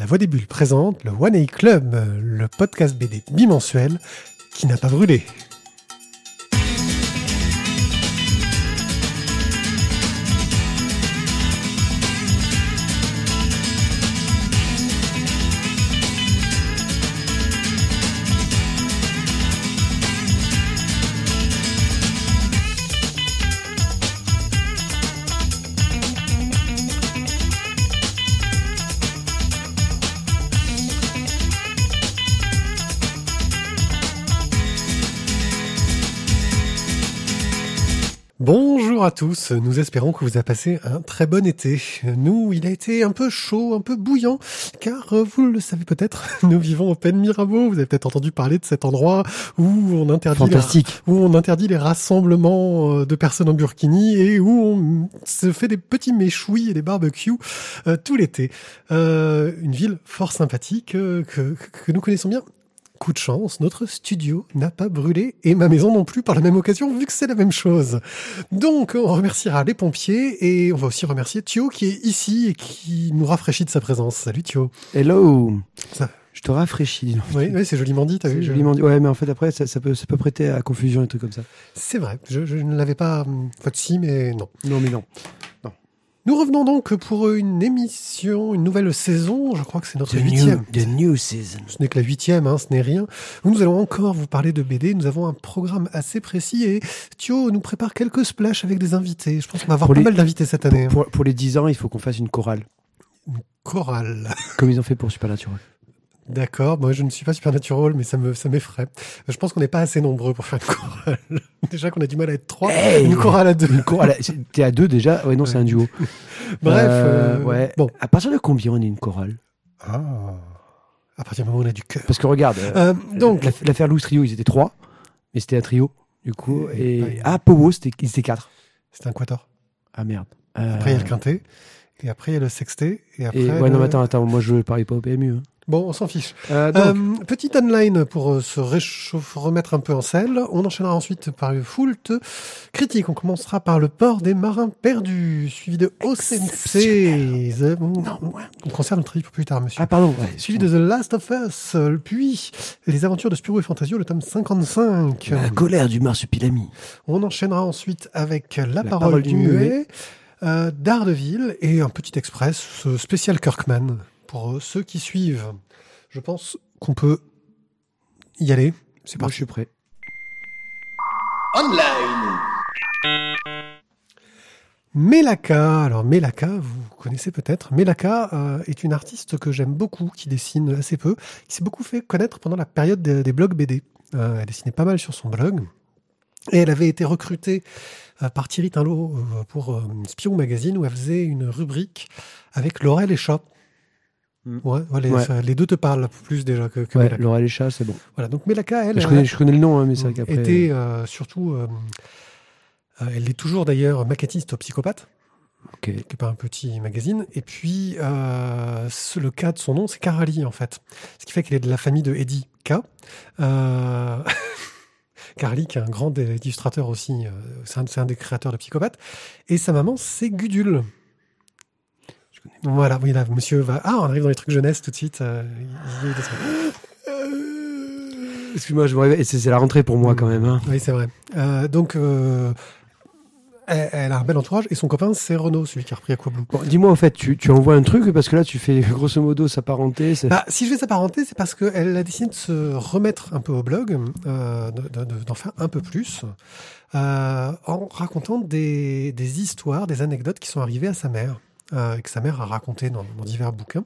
La Voix des Bulles présente le One A Club, le podcast BD bimensuel qui n'a pas brûlé. Tous, nous espérons que vous avez passé un très bon été. Nous, il a été un peu chaud, un peu bouillant, car euh, vous le savez peut-être, nous vivons au Pen Mirabeau. Vous avez peut-être entendu parler de cet endroit où on interdit. Les, où on interdit les rassemblements euh, de personnes en burkini et où on se fait des petits méchouis et des barbecues euh, tout l'été. Euh, une ville fort sympathique que, que nous connaissons bien coup de chance, notre studio n'a pas brûlé et ma maison non plus par la même occasion vu que c'est la même chose. Donc on remerciera les pompiers et on va aussi remercier Thio qui est ici et qui nous rafraîchit de sa présence. Salut Thio. Hello. Ça. Je te rafraîchis. Oui, oui c'est joliment dit, t'as vu Joliment dit. Ouais, mais en fait après ça, ça, peut, ça peut prêter à confusion et trucs comme ça. C'est vrai. Je, je ne l'avais pas. Enfin, si, mais non. Non, mais non. Nous revenons donc pour une émission, une nouvelle saison. Je crois que c'est notre The huitième. New, the new season. Ce n'est que la huitième, hein, ce n'est rien. Nous allons encore vous parler de BD. Nous avons un programme assez précis et Thio nous prépare quelques splashs avec des invités. Je pense qu'on va avoir Pour pas les- mal d'invités cette année. hein. Pour, pour les 10 ans, il faut qu'on fasse une chorale. Chorale. Comme ils ont fait pour Supernatural. D'accord. Moi, je ne suis pas supernatural, mais ça me, ça m'effraie. Je pense qu'on n'est pas assez nombreux pour faire une chorale. Déjà qu'on a du mal à être trois. Hey une chorale à deux. Une chorale. T'es à deux déjà? Ouais, non, c'est un duo. Bref. Euh, euh, ouais. Bon. À partir de combien on est une chorale? Ah. À partir du moment où on a du cœur. Parce que regarde, euh, donc, l'aff- l'affaire Louis Trio, ils étaient trois, mais c'était un trio, du coup. Et- Et, ouais. ah, Powo, c'était, ils étaient quatre. c'est un quator. Ah merde. Après, il y a le quintet. Et après, il y a le sextet. Et après. et, ouais, non, le- mais attends, attends, moi je parie pas au PMU. hein. Bon, on s'en fiche. Euh, donc, Euh, petite online pour euh, se réchauffer, remettre un peu en selle. On enchaînera ensuite par une foult critique. On commencera par le port des marins perdus, suivi de OCNC. On conserve notre pour plus tard, monsieur. ah, pardon. ouais, Suivi de The Last of Us, euh, puis Les Aventures de Spirou et Fantasio, le tome 55. La colère du marsupilami. On enchaînera ensuite avec La, La parole, parole du muet, euh, Daredevil et un petit express euh, spécial Kirkman pour euh, ceux qui suivent. Je pense qu'on peut y aller. C'est parti. je suis prêt. Online. Melaka, alors Melaka, vous connaissez peut-être. Melaka euh, est une artiste que j'aime beaucoup, qui dessine assez peu, qui s'est beaucoup fait connaître pendant la période des, des blogs BD. Euh, elle dessinait pas mal sur son blog. Et elle avait été recrutée euh, par Thierry Tinlot euh, pour euh, Spirou Magazine, où elle faisait une rubrique avec Laurel et Chat. Mm. Ouais, ouais, les, Ouais. ça- les deux te parlent plus déjà que, que Ouais, Melaka. Laura chats, c'est bon. Voilà, donc Melaka, elle, je, elle- connais, je connais le nom, hein, mais c'est vrai qu'après. était euh, surtout, euh, euh, elle est toujours d'ailleurs maquettiste au Psychopathe Ok. qui est pas un petit magazine. Et puis, euh, ce- le cas de son nom, c'est Carali, en fait. Ce qui fait qu'elle est de la famille de Eddie K. Euh... Carly, qui est un grand illustrateur aussi, euh, c'est un, c'est un des créateurs de Psychopathe. Et sa maman, c'est Gudule. Voilà, oui, là, monsieur va... Ah, on arrive dans les trucs jeunesse tout de suite. euh. Euh, Excuse-moi, je me réveille. C'est c'est la rentrée pour moi quand même. Hein. Oui, c'est vrai. Euh, donc, euh, elle, elle a un bel entourage. Et son copain, c'est Renaud, celui qui a repris Aquablue. Bon, dis-moi, au fait, tu, tu envoies un truc parce que là, tu fais grosso modo sa parenté. c'est- Bah, si je vais s'apparenter, c'est parce qu'elle a décidé de se remettre un peu au blog, euh, de- de- de- d'en faire un peu plus, euh, en racontant des, des histoires, des anecdotes qui sont arrivées à sa mère, euh, que sa mère a racontées dans, divers bouquins.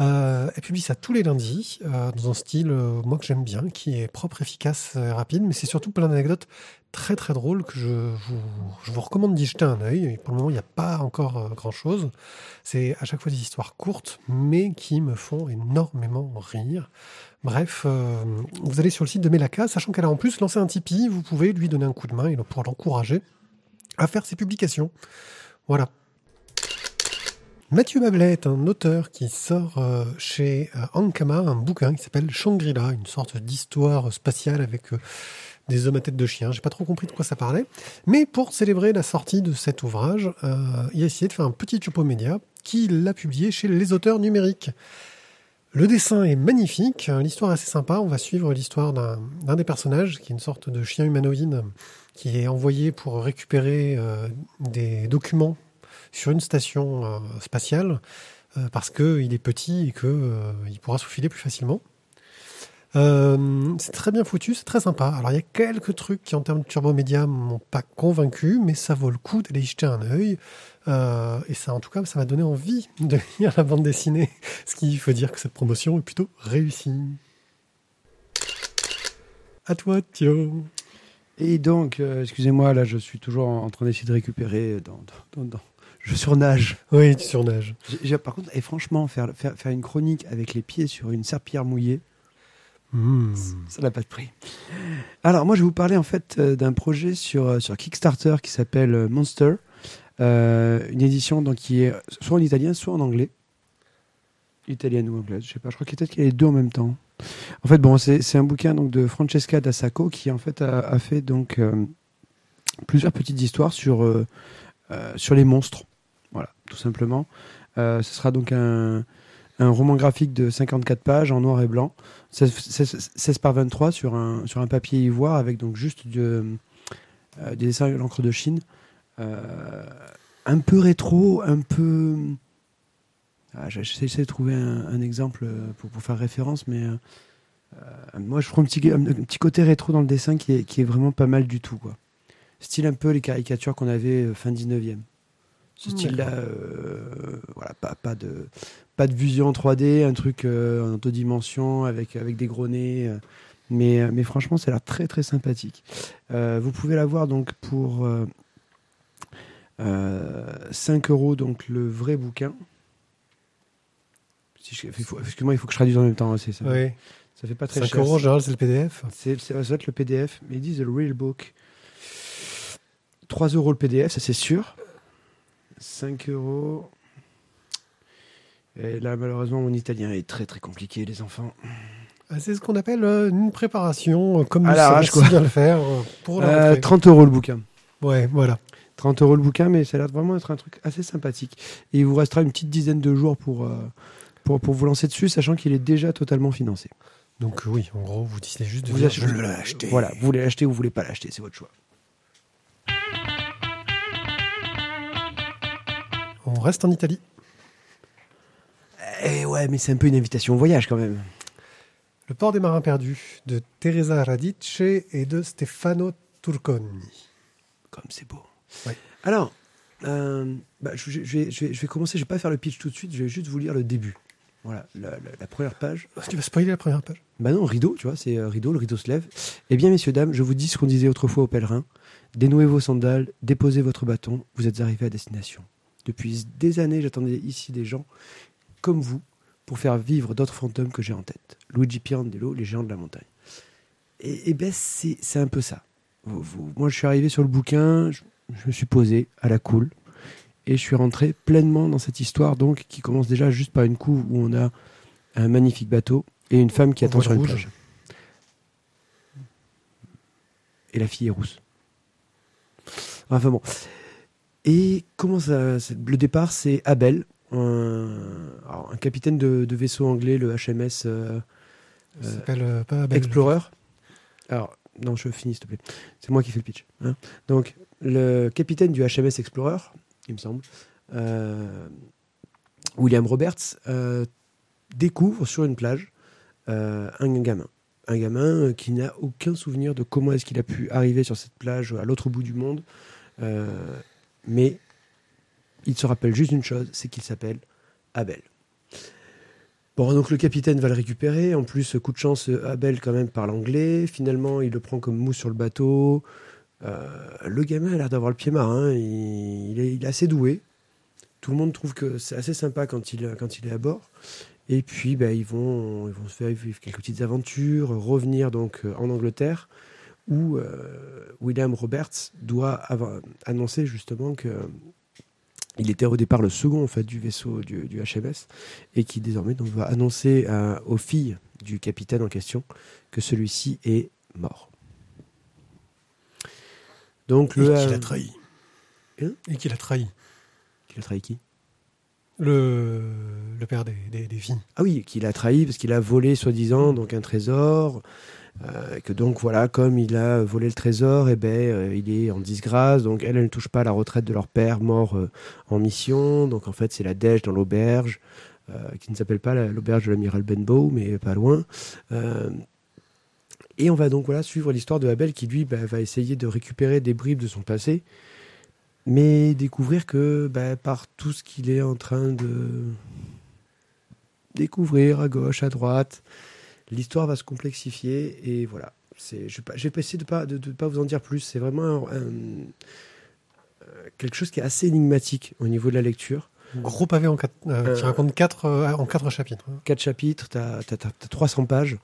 Euh, elle publie ça tous les lundis, euh, dans un style, euh, moi, que j'aime bien, qui est propre, efficace et rapide, mais c'est surtout plein d'anecdotes très très drôles que je vous, je vous recommande d'y jeter un œil. Pour le moment, il n'y a pas encore grand-chose. C'est à chaque fois des histoires courtes, mais qui me font énormément rire. Bref, vous allez sur le site de Melaka, sachant qu'elle a en plus lancé un Tipeee, vous pouvez lui donner un coup de main et pour l'encourager à faire ses publications. Voilà. Mathieu Bablet est un auteur qui sort euh, chez euh, Ankama un bouquin qui s'appelle Shangri-La, une sorte d'histoire spatiale avec euh, des hommes à tête de chien. J'ai pas trop compris de quoi ça parlait. Mais pour célébrer la sortie de cet ouvrage, il a essayé de faire un petit tupo média qui l'a publié chez Les Auteurs Numériques. Le dessin est magnifique, l'histoire est assez sympa. On va suivre l'histoire d'un des personnages qui est une sorte de chien humanoïde qui est envoyé pour récupérer des documents sur une station euh, spatiale euh, parce qu'il est petit et qu'il pourra se plus facilement. Euh, c'est très bien foutu, c'est très sympa. Alors il y a quelques trucs qui en termes de turbo média m'ont pas convaincu, mais ça vaut le coup d'aller y jeter un œil. Euh, et ça, en tout cas, ça m'a donné envie de lire la bande dessinée, ce qui veut dire que cette promotion est plutôt réussie. À toi, Thio. Et donc, euh, excusez-moi, là, je suis toujours en train d'essayer de récupérer. Dans- Je surnage. Oui, tu surnages. Par contre, et franchement, faire, faire, faire une chronique avec les pieds sur une serpillière mouillée, Hmm. ça n'a pas de prix. Alors, moi, je vais vous parler en fait euh, d'un projet sur, euh, sur Kickstarter qui s'appelle euh, Monster. Euh, une édition donc, qui est soit en italien, soit en anglais. Italienne ou anglaise, je sais pas. Je crois qu'il y a peut-être qu'il y a les deux en même temps. En fait, bon, c'est c'est un bouquin donc, de Francesca D'Assaco qui en fait a, a fait donc euh, plusieurs petites histoires sur, euh, euh, sur les monstres. Tout simplement. Euh, ce sera donc un, un roman graphique de 54 pages en noir et blanc, 16, 16 16 par 23 sur un, sur un papier ivoire avec donc juste euh, des dessins à l'encre de Chine. Euh, un peu rétro, un peu. Ah, J'essaie de trouver un, exemple pour, pour faire référence, mais moi je trouve un petit, côté rétro dans le dessin qui est, qui est vraiment pas mal du tout. Quoi. Style un peu les caricatures qu'on avait fin 19e. Ce style-là, euh, voilà, pas, pas, de, pas de vision en 3D, un truc euh, en deux dimensions avec, avec des gros nez. euh, mais, mais franchement, ça a l'air très très sympathique. Vous pouvez l'avoir donc pour euh, euh, 5 euros, donc le vrai bouquin. Si je- faut- Excuse-moi, il faut que je traduise en même temps. c'est- Ça, Oui. ça fait pas très 5 cher. euros en général, c'est le PDF. C'est, ça doit être le PDF, mais ils disent le real book. 3 euros le PDF, ça c'est sûr. 5 euros. Et là, malheureusement, mon italien est très très compliqué, les enfants. Ah, C'est ce qu'on appelle euh, une préparation, euh, comme nous l'arrache, savons quoi. si bien le faire euh, pour la Euh, rentrée. 30 euros le bouquin. Ouais, voilà. 30 euros le bouquin, mais ça a l'air vraiment être un truc assez sympathique. Et il vous restera une petite dizaine de jours pour, euh, pour, pour vous lancer dessus, sachant qu'il est déjà totalement financé. Donc oui, en gros, vous décidez juste de Vous dire, achetez- je veux l'acheter. Voilà, vous voulez l'acheter ou vous voulez pas l'acheter, c'est votre choix. On reste en Italie. Eh ouais, mais c'est un peu une invitation au voyage quand même. Le port des marins perdus de Teresa Radice et de Stefano Turconi. Comme c'est beau. Ouais. Alors, euh, bah, je, vais, je, vais, je vais commencer, je vais pas faire le pitch tout de suite, je vais juste vous lire le début. Voilà, la, la- la première page. Tu vas spoiler la première page. Bah non, rideau, tu vois, c'est euh, rideau, le rideau se lève. Eh bien, messieurs, dames, je vous dis ce qu'on disait autrefois aux pèlerins. Dénouez vos sandales, déposez votre bâton, vous êtes arrivés à destination. Depuis des années, j'attendais ici des gens comme vous pour faire vivre d'autres fantômes que j'ai en tête. Luigi Pirandello, les géants de la montagne. Et, et ben, c'est c'est un peu ça. Vous- vous- moi, je suis arrivé sur le bouquin, je, je me suis posé à la cool, et je suis rentré pleinement dans cette histoire, donc, qui commence déjà juste par une couve où on a un magnifique bateau et une femme qui En attend sur une rouge. plage. Et la fille est rousse. Enfin bon. Et comment ça. Le départ, c'est Abel, un, alors, un capitaine de, de vaisseau anglais, le HMS euh, euh, euh, pas Abel. Explorer. Alors, non, je finis, s'il te plaît. C'est moi qui fais le pitch. hein. Donc, le capitaine du HMS Explorer, il me semble, euh, William Roberts, découvre sur une plage un gamin. Un gamin qui n'a aucun souvenir de comment est-ce qu'il a pu arriver sur cette plage à l'autre bout du monde. Euh, mais il se rappelle juste une chose, c'est qu'il s'appelle Abel. Bon, donc le capitaine va le récupérer. En plus, coup de chance, Abel quand même parle anglais. Finalement, il le prend comme mousse sur le bateau. Euh, le gamin a l'air d'avoir le pied marin. Il, il est, assez doué. Tout le monde trouve que c'est assez sympa quand il, est à bord. Et puis, ben, ils, vont, ils vont se faire vivre quelques petites aventures, revenir donc en Angleterre, où euh, William Roberts doit avoir- annoncer justement que il était au départ le second en fait du vaisseau du, du HMS et qui désormais donc, va annoncer à- aux filles du capitaine en question que celui-ci est mort. Donc Et le qu'il euh, a trahi. Hein? Et qu'il a trahi. qu'il a trahi qui? Le, le père des, des, des filles. Ah oui, qu'il a trahi parce qu'il a volé, soi-disant, donc un trésor. Euh, que donc voilà, comme il a volé le trésor, et ben euh, il est en disgrâce. Donc elle, elle ne touche pas à la retraite de leur père mort euh, en mission. Donc en fait, c'est la dèche dans l'auberge, qui ne s'appelle pas la- l'auberge de l'amiral Benbow, mais pas loin. Et on va donc voilà suivre l'histoire de Abel qui lui bah, va essayer de récupérer des bribes de son passé, mais découvrir que bah, par tout ce qu'il est en train de découvrir à gauche, à droite, l'histoire va se complexifier et voilà. C'est, je, vais pas- je vais essayer de pas de, de pas vous en dire plus. C'est vraiment un- un- euh, quelque chose qui est assez énigmatique au niveau de la lecture. Gros pavé en quatre, euh, Euh. qui raconte quatre, euh, en quatre chapitres. hein. Quatre chapitres, tu as, 300 pages.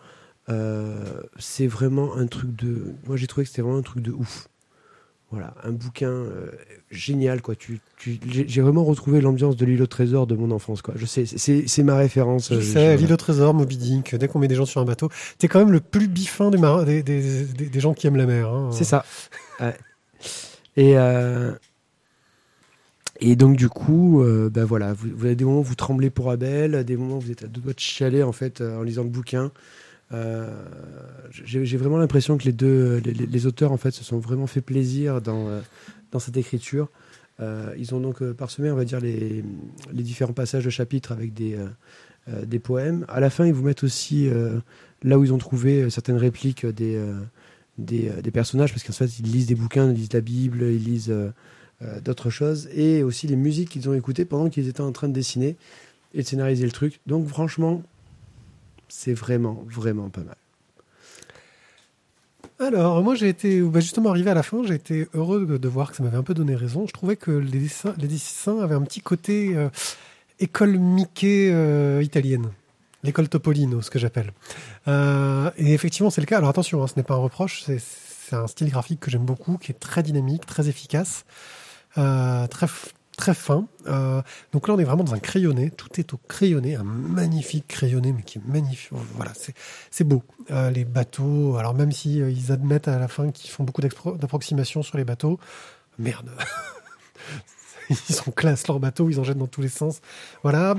Euh, c'est vraiment un truc de. Moi, j'ai trouvé que c'était vraiment un truc de ouf. Voilà, un bouquin euh, génial, quoi. Tu, tu- j'ai vraiment retrouvé l'ambiance de l'île au trésor de mon enfance, quoi. Je sais, c'est ma référence. Je euh, sais, je- l'île au trésor, Moby Dick, dès qu'on met des gens sur un bateau, t'es quand même le plus biffin des, marins, des, des, des- des gens qui aiment la mer. hein. C'est ça. Et, euh, et donc, du coup, euh, ben voilà, vous, vous avez des moments où vous tremblez pour Abel, des moments où vous êtes à deux doigts de chialer en, fait, en lisant le bouquin. Euh, J'ai vraiment l'impression que les deux les, auteurs en fait se sont vraiment fait plaisir dans, euh, dans cette écriture. Euh, ils ont donc parsemé, on va dire, les, les différents passages de chapitres avec des, des poèmes. À la fin, ils vous mettent aussi là où ils ont trouvé certaines répliques des, des, personnages, parce qu'en fait, ils lisent des bouquins, ils lisent la Bible, ils lisent d'autres choses, et aussi les musiques qu'ils ont écoutées pendant qu'ils étaient en train de dessiner et de scénariser le truc. Donc, franchement, c'est vraiment, vraiment pas mal. Alors, moi, j'ai été bah, justement arrivé à la fin, j'ai été heureux de, voir que ça m'avait un peu donné raison. Je trouvais que les dessins, les avaient un petit côté euh, école Mickey euh, italienne. L'école Topolino, ce que j'appelle. Euh, et effectivement, c'est le cas. Alors attention, hein, ce n'est pas un reproche, c'est- c'est un style graphique que j'aime beaucoup, qui est très dynamique, très efficace, très, très fin. Euh, donc là, on est vraiment dans un crayonné. Tout est au crayonné, un magnifique crayonné, mais qui est magnifique. Voilà, c'est beau. Euh, les bateaux, alors même si euh, ils admettent à la fin qu'ils font beaucoup d'approximations sur les bateaux, merde. ils sont classe leurs bateaux, ils en jettent dans tous les sens. Voilà,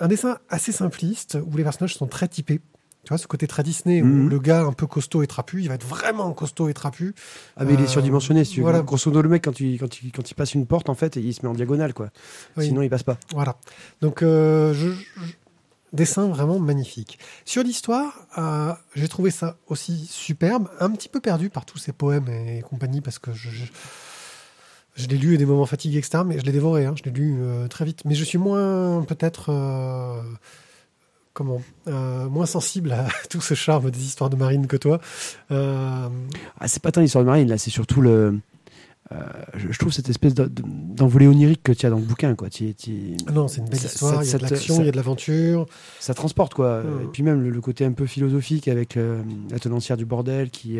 un dessin assez simpliste où les personnages sont très typés. Tu vois, ce côté très Disney où Mhm. le gars un peu costaud et trapu, il va être vraiment costaud et trapu. Ah, mais il est Euh, surdimensionné, si tu veux. voilà. Grosso modo, le mec, quand il, quand, il, quand il passe une porte, en fait, il se met en diagonale, quoi. Oui. Sinon, il passe pas. Voilà. Donc, euh, je, je- dessin vraiment magnifique. Sur l'histoire, euh, j'ai trouvé ça aussi superbe, un petit peu perdu par tous ces poèmes et compagnie, parce que je, je, je l'ai lu à des moments fatigués, etc., mais je l'ai dévoré, hein, je l'ai lu euh, très vite. Mais je suis moins, peut-être, euh, comment, euh, moins sensible à tout ce charme des histoires de marine que toi. Euh, Ah, c'est pas tant l'histoire de Marine, là, c'est surtout le. euh, je, je trouve cette espèce de- de- d'envolée onirique que tu as dans le bouquin, quoi. Tu- non, c'est une belle Ça- histoire, il y a de l'action, il y a de l'aventure. ça transporte, quoi. Mhm. Et puis même le, le côté un peu philosophique avec la tenancière du bordel qui,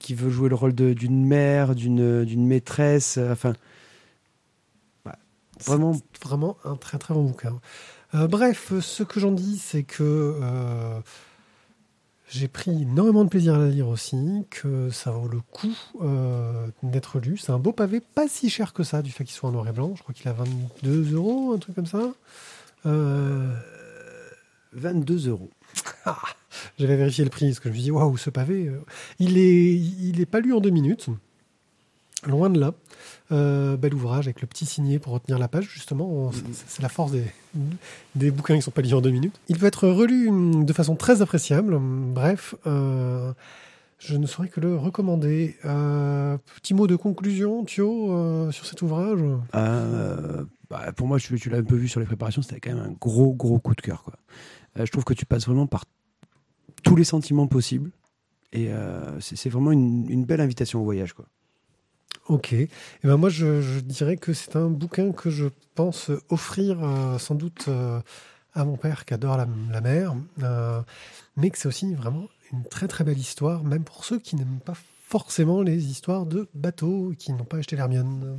qui veut jouer le rôle d'une mère, d'une maîtresse, enfin. ouais, Vraiment. Vraiment un très très bon bouquin. Euh, bref, ce que j'en dis, c'est que euh, j'ai pris énormément de plaisir à la lire aussi, que ça vaut le coup euh, d'être lu. C'est un beau pavé, pas si cher que ça, du fait qu'il soit en noir et blanc. Je crois qu'il a 22 euros, un truc comme ça. Euh, 22 euros. J'avais vérifié le prix, parce que je me suis dit, waouh, ce pavé, il est, il est pas lu en deux minutes. Loin de là. Euh, bel ouvrage avec le petit signet pour retenir la page, justement. C'est- C'est la force des, des bouquins qui sont pas lus en deux minutes. Il peut être relu de façon très appréciable. Bref, euh, je ne saurais que le recommander. Euh, petit mot de conclusion, Thio, sur cet ouvrage? Bah, pour moi, tu, tu l'as un peu vu sur les préparations, c'était quand même un gros, gros coup de cœur. Quoi. Je trouve que tu passes vraiment par tous les sentiments possibles. Et c'est c'est vraiment une, une belle invitation au voyage. Quoi. Ok. Et ben moi, je, dirais que c'est un bouquin que je pense offrir euh, sans doute euh, à mon père qui adore la, la mer, euh, mais que c'est aussi vraiment une très très belle histoire, même pour ceux qui n'aiment pas forcément les histoires de bateaux, et qui n'ont pas acheté l'Hermione.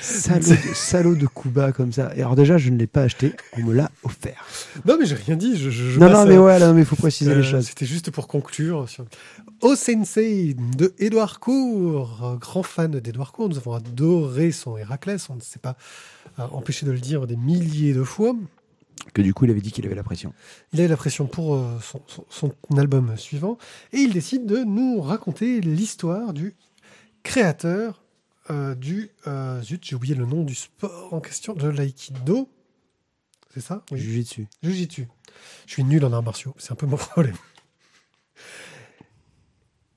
Salaud, de- salaud de Kuba comme ça. Et alors déjà, je ne l'ai pas acheté, on me l'a offert. Non, mais j'ai rien dit. Je, je- je non, non, à- mais ouais, là, mais il faut préciser Euh, les choses. C'était juste pour conclure. Sur... Au Sensei de Édouard Court, euh, grand fan d'Édouard Court, nous avons adoré son Héraclès, on ne s'est pas euh, empêché de le dire des milliers de fois. Que du coup, il avait dit qu'il avait la pression. Il a la pression pour euh, son, son- son album suivant et il décide de nous raconter l'histoire du créateur euh, du. euh, zut, j'ai oublié le nom du sport en question, de l'aïkido. C'est ça? Oui. Dessus. Jiu-jitsu. Je suis nul en arts martiaux, c'est un peu mon problème.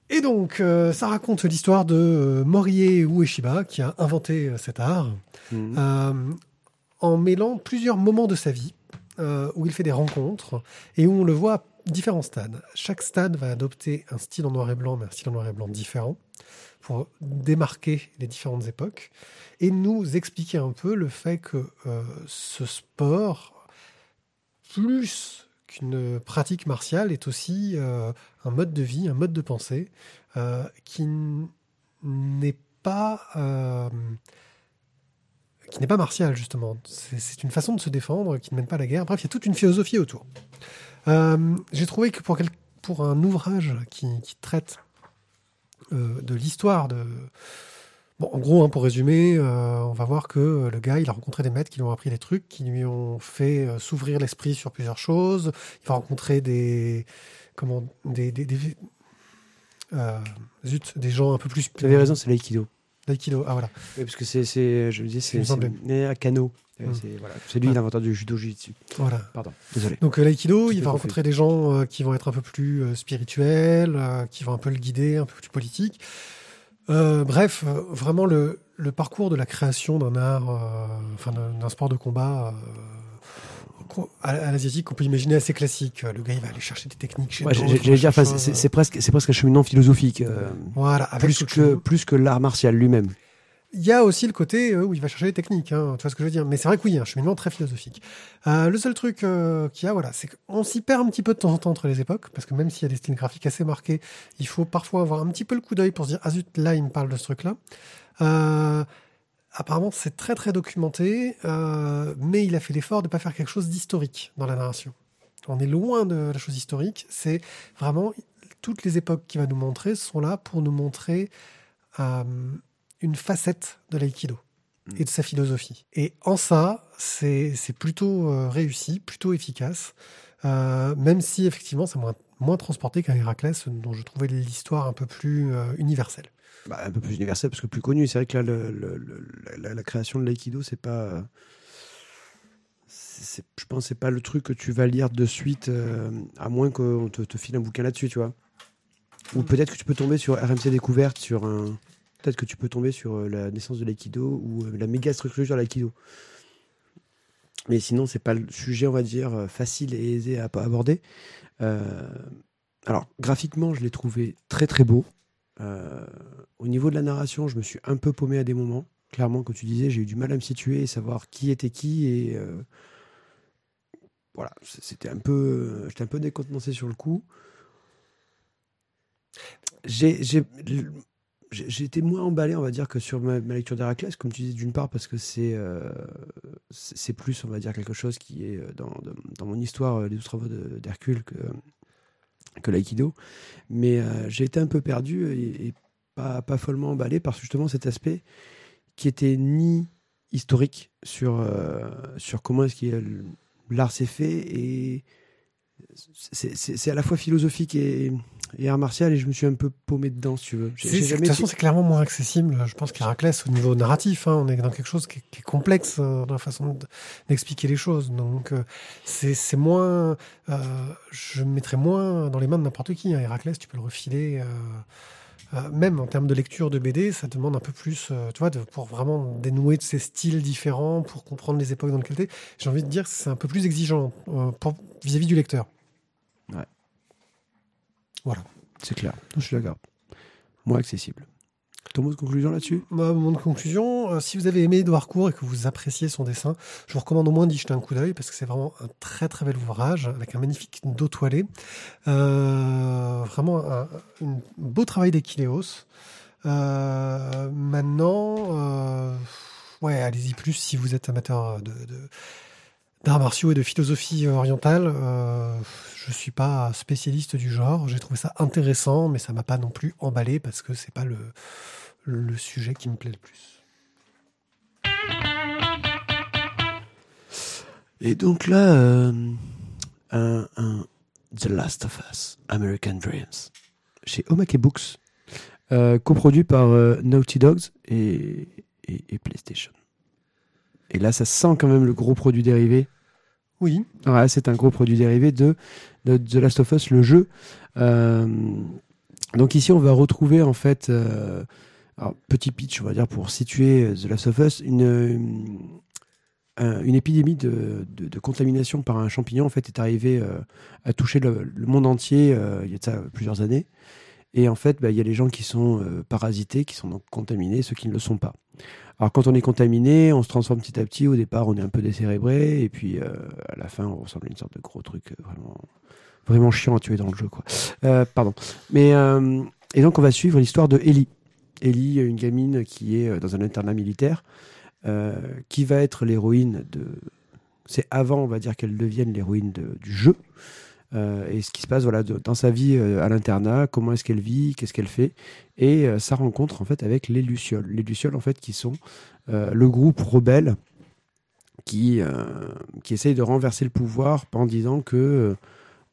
Et donc, euh, ça raconte l'histoire de Morie Ueshiba, qui a inventé cet art, Mhm. en mêlant plusieurs moments de sa vie, où il fait des rencontres, et où on le voit différents stades. Chaque stade va adopter un style en noir et blanc, mais un style en noir et blanc différent, pour démarquer les différentes époques, et nous expliquer un peu le fait que euh, ce sport, plus qu'une pratique martiale, est aussi euh, un mode de vie, un mode de pensée, euh, qui n'est pas... qui n'est pas martial, justement. C'est une façon de se défendre qui ne mène pas à la guerre. Bref, il y a toute une philosophie autour. Euh, J'ai trouvé que pour, un ouvrage qui, traite euh, de l'histoire de... En gros, hein, pour résumer, euh, on va voir que le gars, il a rencontré des maîtres qui lui ont appris des trucs, qui lui ont fait s'ouvrir l'esprit sur plusieurs choses. Il va rencontrer des... Comment Des... des, des- zut, des gens un peu plus... Tu avais raison, c'est l'aïkido. L'aïkido, ah voilà. Oui, parce que c'est, je me disais, Il c'est, me semblait. c'est à Kano. Euh, Mm. C'est, voilà. lui Ah. l'inventeur du judo jitsu. voilà. Pardon, désolé. Donc euh, l'aïkido, il va rencontrer des gens euh, qui vont être un peu plus euh, spirituels, euh, qui vont un peu le guider, un peu plus politique. Bref, vraiment le, le parcours de la création d'un art, enfin d'un sport de combat à, l'asiatique qu'on peut imaginer assez classique. Le gars, il va aller chercher des techniques chez Ouais, j'allais dire, machin, c'est, presque, c'est presque un cheminement philosophique. euh, Voilà, avec plus, que, plus que l'art martial lui-même. Il y a aussi le côté euh, où il va chercher les techniques, hein, tu vois ce que je veux dire. Mais c'est vrai que oui, il y a un cheminement très philosophique. Euh, le seul truc euh, qu'il y a, voilà, c'est qu'on s'y perd un petit peu de temps en temps entre les époques, parce que même s'il y a des styles graphiques assez marqués, il faut parfois avoir un petit peu le coup d'œil pour se dire ah zut, là il me parle de ce truc-là. Euh, apparemment, c'est très très documenté, euh, mais il a fait l'effort de ne pas faire quelque chose d'historique dans la narration. On est loin de la chose historique. C'est vraiment toutes les époques qu'il va nous montrer sont là pour nous montrer. euh, une facette de l'aïkido et de sa philosophie. Et en ça, c'est plutôt euh, réussi, plutôt efficace, même si effectivement c'est moins, moins transporté qu'un Héraclès, dont je trouvais l'histoire un peu plus euh, universelle. Bah, un peu plus universel parce que plus connu. C'est vrai que là, le- le- le- la, la création de l'aïkido, c'est pas. c'est- je pense que c'est pas le truc que tu vas lire de suite, euh, à moins qu'on te, te file un bouquin là-dessus, tu vois. Ou Mm. peut-être que tu peux tomber sur RMC Découverte, sur un. Peut-être que tu peux tomber sur euh, la naissance de l'aïkido ou la méga structure de l'aïkido. Mais sinon, c'est pas le sujet, on va dire, facile et aisé à aborder. Euh, alors, graphiquement, je l'ai trouvé très très beau. Euh, au niveau de la narration, je me suis un peu paumé à des moments. Clairement, comme tu disais, j'ai eu du mal à me situer savoir qui était qui. Et euh, voilà, c'était un peu, j'étais un peu décontenancé sur le coup. J'ai, été moins emballé, on va dire, que sur ma, lecture d'Héraclès, comme tu disais, d'une part parce que c'est, euh, plus, on va dire, quelque chose qui est euh, dans, dans, mon histoire, euh, les douze travaux d'Hercule, que, que l'aïkido. Mais euh, j'ai été un peu perdu et, pas, pas follement emballé par justement cet aspect qui était ni historique sur, sur comment est-ce que l'art s'est fait et c'est- à la fois philosophique et, et art martial et je me suis un peu paumé dedans si tu veux. De toute façon, c'est clairement moins accessible, je pense, qu'Héraclès au niveau narratif. hein. on est dans quelque chose qui est, qui est complexe euh, dans la façon de- d'expliquer les choses. Donc, euh, c'est moins. euh, je me mettrais moins dans les mains de n'importe qui. hein. Héraclès, tu peux le refiler. même en termes de lecture de BD, ça demande un peu plus, tu vois, de, pour vraiment dénouer de ces styles différents, pour comprendre les époques dans lesquelles tu es. J'ai envie de dire que c'est un peu plus exigeant vis-à-vis du lecteur. C'est clair, Non, je suis d'accord. Moins accessible. Ton mot de conclusion là-dessus? Moi, mon conclusion, euh, si vous avez aimé Edouard Court et que vous appréciez son dessin, je vous recommande au moins d'y jeter un coup d'œil parce que c'est vraiment un très très bel ouvrage avec un magnifique dos toilé. Euh, vraiment un, un beau travail d'Equileos. Euh, maintenant, euh, ouais, allez-y plus si vous êtes amateur de, de- d'arts martiaux et de philosophie orientale. Euh, je suis pas spécialiste du genre. J'ai trouvé ça intéressant, mais ça m'a pas non plus emballé parce que c'est pas le, sujet qui me plaît le plus. Et donc là, euh, un, The Last of Us, American Dreams, chez Omake Books, euh, coproduit par euh, Naughty Dogs et PlayStation. Et là, ça sent quand même le gros produit dérivé. Oui, Ouais, c'est un gros produit dérivé de, de The Last of Us, le jeu. Euh, donc ici, on va retrouver en fait, euh, alors, petit pitch, on va dire, pour situer euh, The Last of Us, une, un- une épidémie de, de- de contamination par un champignon en fait est arrivée euh, à toucher le, le monde entier euh, il y a de ça plusieurs années. Et en fait, bah, il y a les gens qui sont euh, parasités, qui sont donc contaminés, ceux qui ne le sont pas. Alors quand on est contaminé, on se transforme petit à petit. Au départ, on est un peu décérébré, et puis euh, à la fin, on ressemble à une sorte de gros truc euh, vraiment, vraiment chiant à tuer dans le jeu. Euh, pardon. Mais et donc on va suivre l'histoire de Ellie. Ellie, une gamine qui est dans un internat militaire, qui va être l'héroïne de. C'est avant, on va dire, qu'elle devienne l'héroïne du jeu. Euh, et ce qui se passe voilà, dans sa vie euh, à l'internat, comment est-ce qu'elle vit, qu'est-ce qu'elle fait, et euh, sa rencontre en fait avec les Lucioles. Les Lucioles en fait qui sont le groupe rebelle qui, qui essaye de renverser le pouvoir en disant que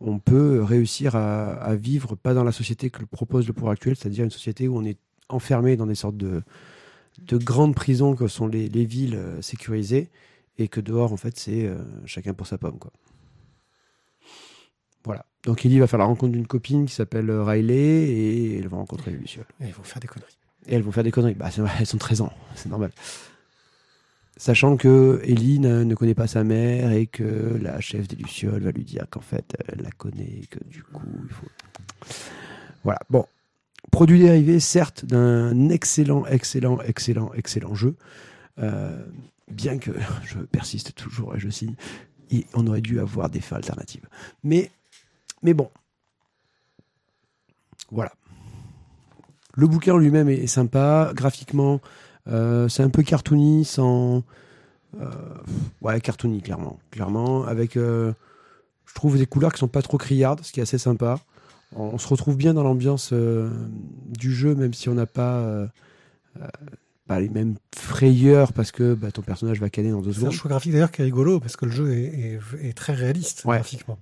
on peut réussir à, vivre pas dans la société que propose le pouvoir actuel, c'est-à-dire une société où on est enfermé dans des sortes de, de grandes prisons que sont les, les villes sécurisées et que dehors en fait c'est chacun pour sa pomme quoi. Donc Ellie va faire la rencontre d'une copine qui s'appelle euh, Riley et elle va rencontrer les Lucioles. et ils vont faire des conneries. Et elles vont faire des conneries. Bah, c'est vrai, elles sont 13 ans, c'est normal. Sachant que Ellie ne, ne connaît pas sa mère et que la chef des Lucioles va lui dire qu'en fait, elle la connaît et que du coup, il faut. Voilà. Bon. Produit dérivé, certes, d'un excellent, excellent, excellent, excellent jeu. Euh, bien que je persiste toujours et je signe, et on aurait dû avoir des fins alternatives. Mais, mais bon. Voilà. Le bouquin en lui-même est, est sympa, graphiquement, euh, c'est un peu cartoony, sans. euh, ouais, cartoony, clairement. Clairement, avec, euh, je trouve, des couleurs qui sont pas trop criardes, ce qui est assez sympa. On, on se retrouve bien dans l'ambiance du jeu, même si on n'a pas, les mêmes frayeurs, parce que bah, ton personnage va canner dans deux C'est un secondes. choix graphique d'ailleurs qui est rigolo parce que le jeu est, est- est très réaliste Ouais. graphiquement.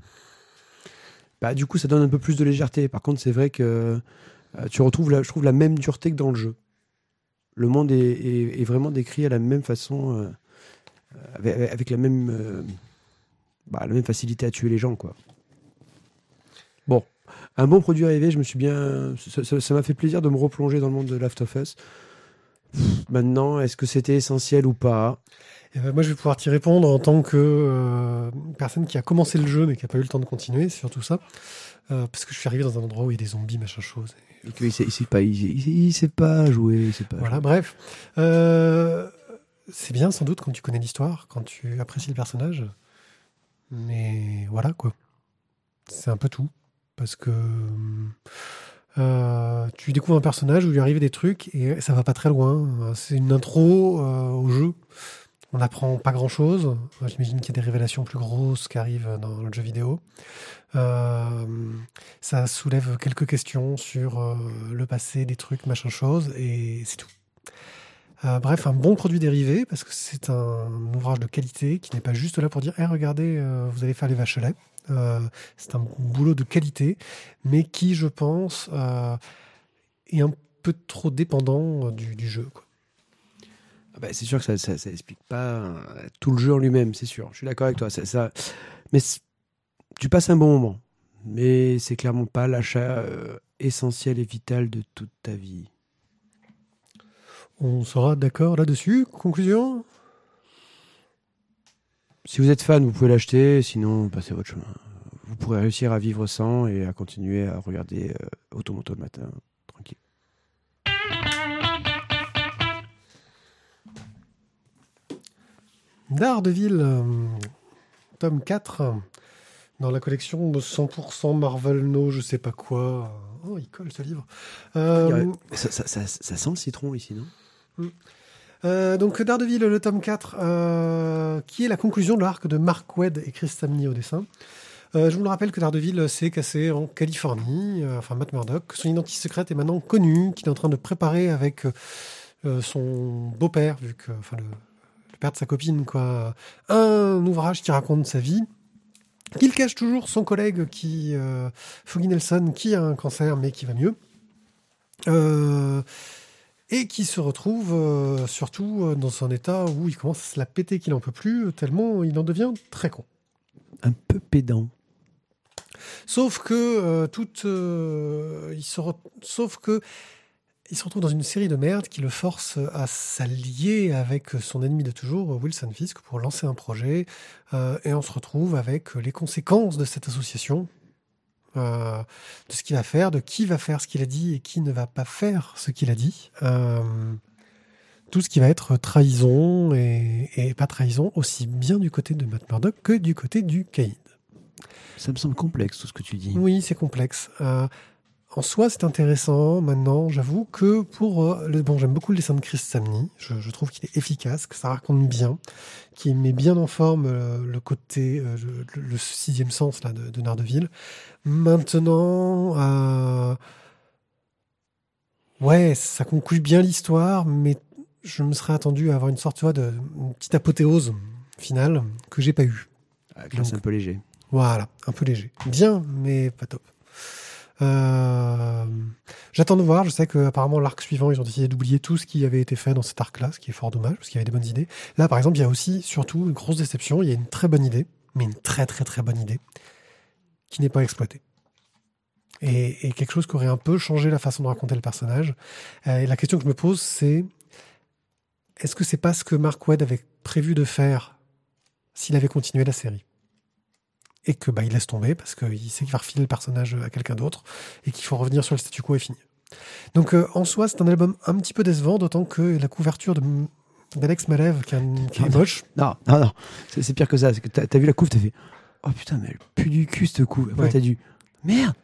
Bah, du coup, ça donne un peu plus de légèreté. Par contre, c'est vrai que euh, tu retrouves, la, je trouve, la même dureté que dans le jeu. Le monde est, vraiment décrit à la même façon, euh, avec, la même, euh, bah, la même facilité à tuer les gens, quoi. Bon, un bon produit arrivé. Je me suis bien, ça- m'a fait plaisir de me replonger dans le monde de Last of Us. Maintenant, est-ce que c'était essentiel ou pas? Et ben, moi, je vais pouvoir t'y répondre en tant que euh, personne qui a commencé le jeu mais qui n'a pas eu le temps de continuer, c'est surtout ça. Euh, parce que je suis arrivé dans un endroit où il y a des zombies, machin chose. Et qu'il sait, il sait pas, il, sait- il sait pas jouer, il sait pas. Voilà, jouer. bref. Euh, c'est bien sans doute quand tu connais l'histoire, quand tu apprécies le personnage. Mais voilà quoi. C'est un peu tout. Parce que euh, tu découvres un personnage où il lui arrive des trucs et ça va pas très loin. C'est une intro euh, au jeu. On n'apprend pas grand chose. J'imagine qu'il y a des révélations plus grosses qui arrivent dans le jeu vidéo. Euh, ça soulève quelques questions sur euh, le passé, des trucs, machin chose, et c'est tout. Euh, bref, un bon produit dérivé, parce que c'est un ouvrage de qualité qui n'est pas juste là pour dire Eh, regardez, euh, vous allez faire les vaches. Euh, c'est un boulot de qualité, mais qui, je pense, euh, est un peu trop dépendant euh, du, jeu. Ah bah, c'est sûr que ça, ça, ça explique pas euh, tout le jeu en lui-même, c'est sûr. Je suis d'accord avec toi. Ça, ça- mais tu passes un bon moment. Mais c'est clairement pas l'achat euh, essentiel et vital de toute ta vie. On sera d'accord là-dessus Conclusion? Si vous êtes fan, vous pouvez l'acheter. Sinon, passez votre chemin. Vous pourrez réussir à vivre sans et à continuer à regarder euh, Automoto le matin. Tranquille. Daredevil, euh, tome 4, dans la collection de 100% Marvel No, je sais pas quoi. Oh, il colle ce livre. Euh, Ça, ça- ça- ça sent le citron ici, non? Euh, donc Daredevil, le tome 4, euh, qui est la conclusion de l'arc de Mark Wedd et Chris Samney au dessin. Je vous le rappelle que Daredevil s'est cassé en Californie, enfin Matt Murdock, son identité secrète est maintenant connue, qu'il est en train de préparer avec son beau-père, vu que, enfin le, le père de sa copine, quoi, un ouvrage qui raconte sa vie. Qu'il cache toujours son collègue qui, euh, Foggy Nelson, qui a un cancer mais qui va mieux. Euh, et qui se retrouve euh, surtout dans un état où il commence à se la péter qu'il en peut plus, tellement il en devient très con. Un peu pédant. Sauf que toute, il se re- sauf que il se retrouve dans une série de merde qui le force à s'allier avec son ennemi de toujours, Wilson Fisk, pour lancer un projet. Euh, et on se retrouve avec les conséquences de cette association, euh, de ce qu'il va faire, de qui va faire ce qu'il a dit et qui ne va pas faire ce qu'il a dit. Euh, tout ce qui va être trahison et, et pas trahison, aussi bien du côté de Matt Murdock que du côté du Caïd. Ça me semble complexe tout ce que tu dis. Oui, c'est complexe. En soi, c'est intéressant. Maintenant, j'avoue que pour euh, le bon, j'aime beaucoup le dessin de Chris Samney. Je, je trouve qu'il est efficace, que ça raconte bien, qu'il met bien en forme euh, le côté, euh, le, le sixième sens là de, de Nardeville. Maintenant, ouais, ça conclut bien l'histoire, mais je me serais attendu à avoir une sorte, tu vois, de une petite apothéose finale que j'ai pas eu. Ah, Donc- un peu léger. Voilà, un peu léger. Bien, mais pas top. Euh, J'attends de voir. Je sais qu'apparemment, l'arc suivant, ils ont décidé d'oublier tout ce qui avait été fait dans cet arc-là, ce qui est fort dommage, parce qu'il y avait des bonnes idées. Là, par exemple, il y a aussi, surtout, une grosse déception. Il y a une très bonne idée, mais une très, très, très bonne idée, qui n'est pas exploitée. Et, quelque chose qui aurait un peu changé la façon de raconter le personnage. Euh, et la question que je me pose, c'est est-ce que c'est pas ce que Mark Webb avait prévu de faire s'il avait continué la série? Et que bah, il laisse tomber parce qu'il sait qu'il va refiler le personnage à quelqu'un d'autre et qu'il faut revenir sur le statu quo et finir. Donc euh, en soi, c'est un album un petit peu décevant, d'autant que la couverture de d'Alex Malev, qui, est un- qui est moche, Non, non, non. C'est pire que ça. C'est que t'as as vu la couve, t'as fait Oh putain, mais elle pue du cul cette couve. Après, Ouais. t'as dû Merde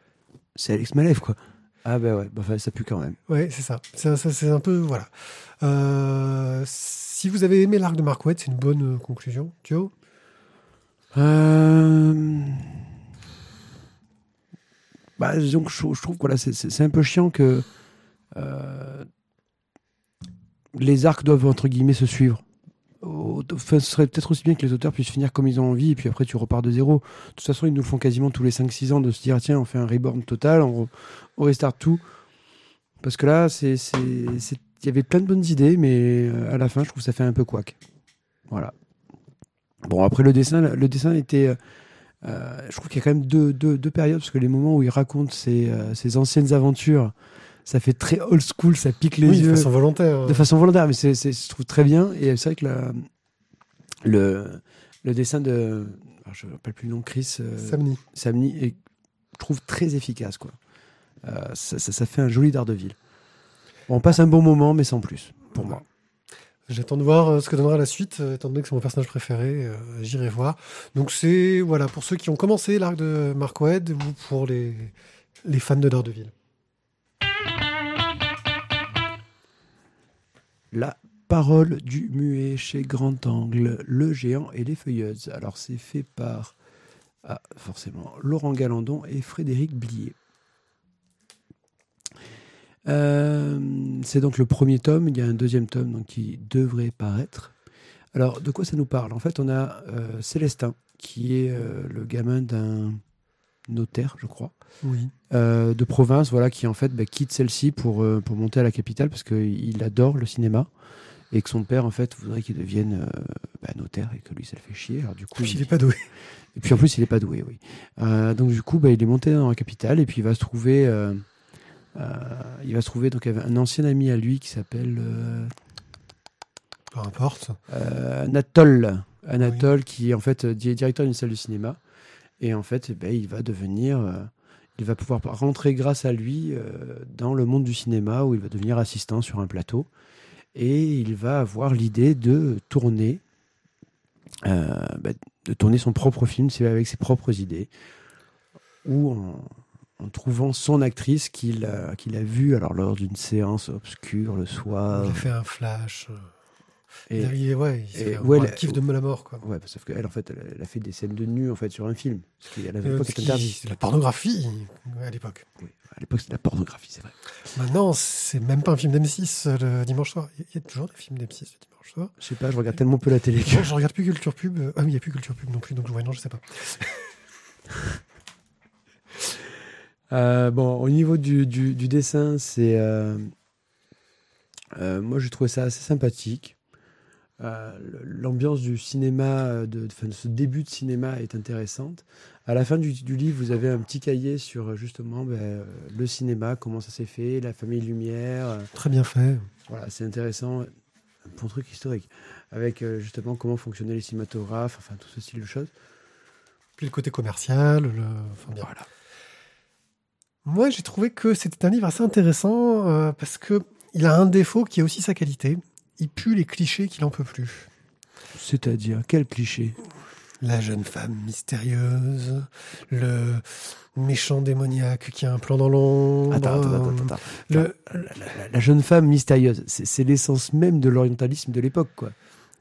C'est Alex Malev, quoi. Ah bah ouais, bah, ça pue quand même. ouais, c'est ça. C'est ça- c'est un peu voilà. Euh, si vous avez aimé l'arc de Waid, c'est une bonne euh, conclusion. Thio Euh... Bah, disons que je, trouve que voilà, c'est- un peu chiant que euh, les arcs doivent entre guillemets se suivre. Enfin, ce serait peut-être aussi bien que les auteurs puissent finir comme ils ont envie et puis après tu repars de zéro. De toute façon, ils nous font quasiment tous les 5-6 ans de se dire ah, tiens, on fait un reborn total, on, re- restart tout. Parce que là, il y avait plein de bonnes idées, mais euh, à la fin, je trouve que ça fait un peu couac. Voilà. Bon, après le dessin, le dessin était. euh, euh, je trouve qu'il y a quand même deux, deux, deux périodes, parce que les moments où il raconte ses, euh, ses anciennes aventures, ça fait très old school, ça pique les Oui, yeux de façon volontaire. de façon volontaire, mais c'est, c'est- je trouve très bien. Et c'est vrai que la- le, le dessin de. alors, je ne me rappelle plus le nom, Chris euh, Samni. Samni, je trouve très efficace. Quoi. Ça, ça- ça fait un joli Daredevil. Bon, on passe un bon moment, mais sans plus, pour moi. J'attends de voir euh, ce que donnera la suite, euh, étant donné que c'est mon personnage préféré, euh, j'irai voir. Donc c'est voilà pour ceux qui ont commencé l'arc de Mark Wade ou pour les, les fans de Daredevil. La parole du muet chez Grand Angle, Le Géant et les Feuilleuses. Alors, c'est fait par, ah, forcément, Laurent Galandon et Frédéric Blier. Euh, c'est donc le premier tome. Il y a un deuxième tome donc, qui devrait paraître. Alors, de quoi ça nous parle? En fait, on a euh, Célestin, qui est euh, le gamin d'un notaire, je crois Oui. euh, de province, voilà, qui en fait bah, quitte celle-ci pour, euh, pour monter à la capitale parce qu'il adore le cinéma et que son père en fait voudrait qu'il devienne euh, bah, notaire et que lui ça le fait chier. Alors du coup, Il est pas doué. et puis en plus il est pas doué, oui. Donc du coup, bah, il est monté dans la capitale et puis il va se trouver, il va se trouver donc un ancien ami à lui qui s'appelle euh, Peu importe. euh, Anatole. Anatole qui est en fait euh, di- directeur d'une salle de cinéma. Et en fait, eh ben, il va devenir. euh, il va pouvoir rentrer grâce à lui euh, dans le monde du cinéma où il va devenir assistant sur un plateau. Et il va avoir l'idée de tourner. euh, bah, de tourner son propre film c'est avec ses propres idées. Ou en, en trouvant son actrice qu'il a, qu'il a vue alors, lors d'une séance obscure le soir. Il a fait un flash. euh, Et, il, ouais, il et- ouais, la- kiff de la mort. Quoi. ouais, sauf qu'elle, en fait, elle, elle a fait des scènes de nu en fait, sur un film. Ce qui, à Euh, l'époque, ce était qui- interdit. c'est la pornographie à l'époque. Oui, à l'époque, c'était la pornographie, c'est vrai. Maintenant, c'est même pas un film d'M6 euh, le dimanche soir. Il y a toujours des films d'M6 le dimanche soir. Je sais pas, je regarde tellement peu la télé que. Je, je regarde plus Culture Pub. Euh, Ah oui, il n'y a plus Culture Pub non plus, donc ouais, non, je sais pas. Euh, bon, au niveau du, du, du dessin, c'est. euh, euh, moi, j'ai trouvé ça assez sympathique. L'ambiance du cinéma, de, ce début de cinéma est intéressante. À la fin du, du livre, vous avez un petit cahier sur justement ben, le cinéma, comment ça s'est fait, la famille Lumière. Très bien fait. voilà, c'est intéressant. Un bon truc historique. Avec justement comment fonctionnaient les cinématographes, enfin tout ce style de choses. Puis le côté commercial. Le... Enfin, bien. Voilà. Moi, j'ai trouvé que c'était un livre assez intéressant euh, parce que il a un défaut qui est aussi sa qualité. Il pue les clichés qu'il en peut plus. C'est-à-dire, quel cliché? La jeune femme mystérieuse, le méchant démoniaque qui a un plan dans l'ombre. Attends, attends, attends, attends. le- La, la- la jeune femme mystérieuse, c'est c'est l'essence même de l'orientalisme de l'époque, quoi.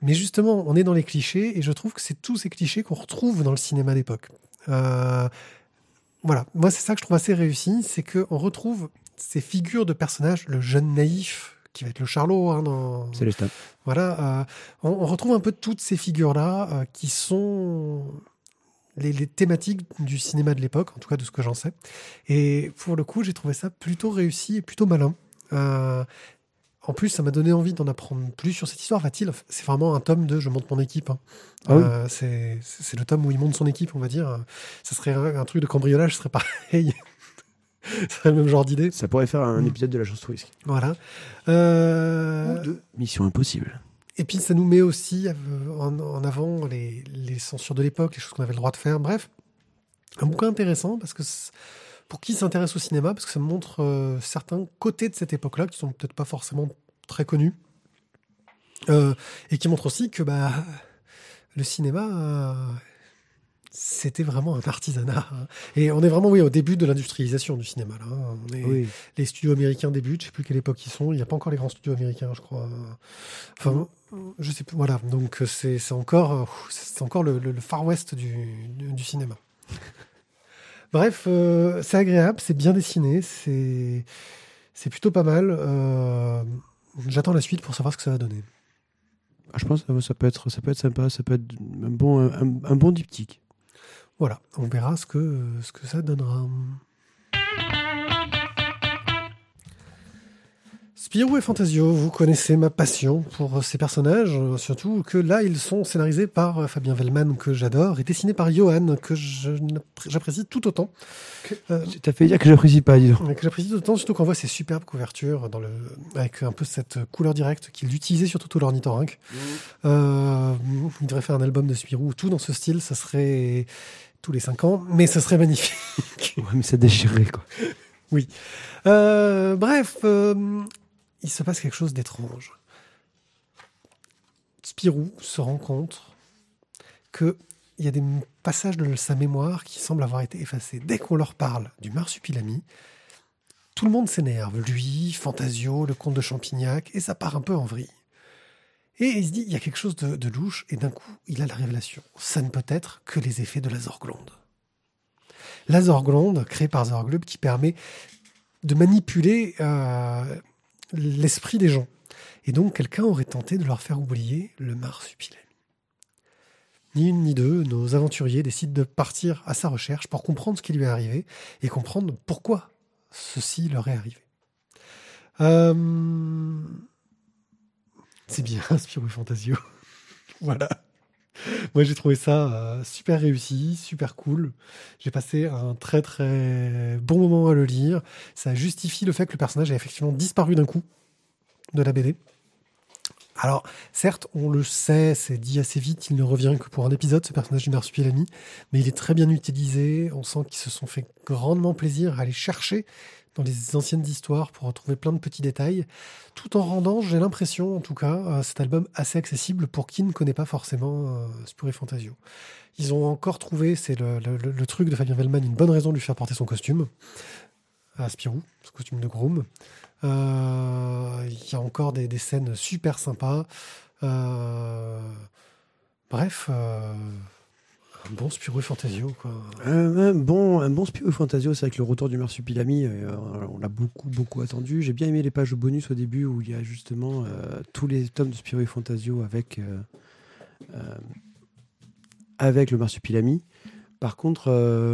Mais justement, on est dans les clichés et je trouve que c'est tous ces clichés qu'on retrouve dans le cinéma d'époque. Euh, voilà, moi c'est ça que je trouve assez réussi, c'est qu'on retrouve ces figures de personnages, le jeune naïf qui va être le Charlot hein, dans, Célestin. Voilà, euh, on, on retrouve un peu toutes ces figures-là euh, qui sont les, les thématiques du cinéma de l'époque, en tout cas de ce que j'en sais. Et pour le coup, j'ai trouvé ça plutôt réussi et plutôt malin. Euh, en plus, ça m'a donné envie d'en apprendre plus sur cette histoire. Va-t-il C'est vraiment un tome de Je monte mon équipe. hein. Ah oui. Euh, c'est le tome où il monte son équipe, on va dire. Ça serait un, un truc de cambriolage, ce serait pareil. ce serait le même genre d'idée. Ça pourrait faire un épisode de la risque. Voilà. Euh, Ou de Mission Impossible. Et puis ça nous met aussi euh, en, en avant les, les censures de l'époque, les choses qu'on avait le droit de faire. Bref, un bouquin intéressant parce que pour qui s'intéresse au cinéma, parce que ça montre euh, certains côtés de cette époque-là qui sont peut-être pas forcément très connus. Euh, et qui montre aussi que bah, le cinéma, euh, c'était vraiment un artisanat. hein. Et on est vraiment oui, au début de l'industrialisation du cinéma. Là, hein. On est- Oui. les studios américains débutent, je sais plus quelle époque ils sont, il n'y a pas encore les grands studios américains, je crois. Enfin, je sais plus, voilà, donc c'est encore, encore le, le- le Far West du, du, du cinéma. Bref, euh, c'est agréable, c'est bien dessiné, c'est c'est plutôt pas mal. euh, J'attends la suite pour savoir ce que ça va donner. Ah, je pense que ça, peut être, ça peut être sympa, ça peut être un bon, un, un bon diptyque. Voilà, on verra ce que, ce que ça donnera. Spirou et Fantasio, vous connaissez ma passion pour ces personnages, euh, surtout que là, ils sont scénarisés par euh, Fabien Vellman, que j'adore, et dessinés par Johan, que j'apprécie tout autant. Euh, T'as fait dire que j'apprécie pas, dis donc. mais que j'apprécie tout autant, surtout qu'on voit ces superbes couvertures dans le, avec un peu cette couleur directe qu'il utilisait sur tout l'ornithorynque. Euh, il devrait faire un album de Spirou, tout dans ce style, ça serait tous les cinq ans, mais ça serait magnifique. Ouais, mais ça déchirait, quoi. Euh, bref, euh, il se passe quelque chose d'étrange. Spirou se rend compte qu'il y a des passages de sa mémoire qui semblent avoir été effacés. Dès qu'on leur parle du marsupilami, tout le monde s'énerve. Lui, Fantasio, le comte de Champignac, et ça part un peu en vrille. Et il se dit, il y a quelque chose de, louche, et d'un coup, il a la révélation. Ça ne peut être que les effets de la Zorglonde. La Zorglonde, créée par Zorglub, qui permet de manipuler euh, l'esprit des gens. Et donc, quelqu'un aurait tenté de leur faire oublier le marsupilami. Ni une ni deux, nos aventuriers décident de partir à sa recherche pour comprendre ce qui lui est arrivé et comprendre pourquoi ceci leur est arrivé. Euh, C'est bien, Spirou Fantasio. voilà. Moi, j'ai trouvé ça euh, super réussi, super cool. J'ai passé un très très bon moment à le lire. Ça justifie le fait que le personnage ait effectivement disparu d'un coup de la BD. Alors, certes, on le sait, c'est dit assez vite, il ne revient que pour un épisode, ce personnage du Marsupilami, mais il est très bien utilisé. On sent qu'ils se sont fait grandement plaisir à aller chercher dans les anciennes histoires pour retrouver plein de petits détails, tout en rendant, j'ai l'impression en tout cas, euh, cet album assez accessible pour qui ne connaît pas forcément euh, Spirou et Fantasio. Ils ont encore trouvé, c'est le, truc de Fabien Vellman, une bonne raison de lui faire porter son costume à Spirou, son costume de groom. Euh, Il y a encore des, scènes super sympas. Bref, un bon Spirou Fantasio, quoi. Un, un bon, un bon Spirou Fantasio, c'est avec le retour du Marsupilami. euh, on l'a beaucoup, beaucoup attendu. J'ai bien aimé les pages bonus au début où il y a justement euh, tous les tomes de Spirou Fantasio avec, euh, avec le Marsupilami. Par contre,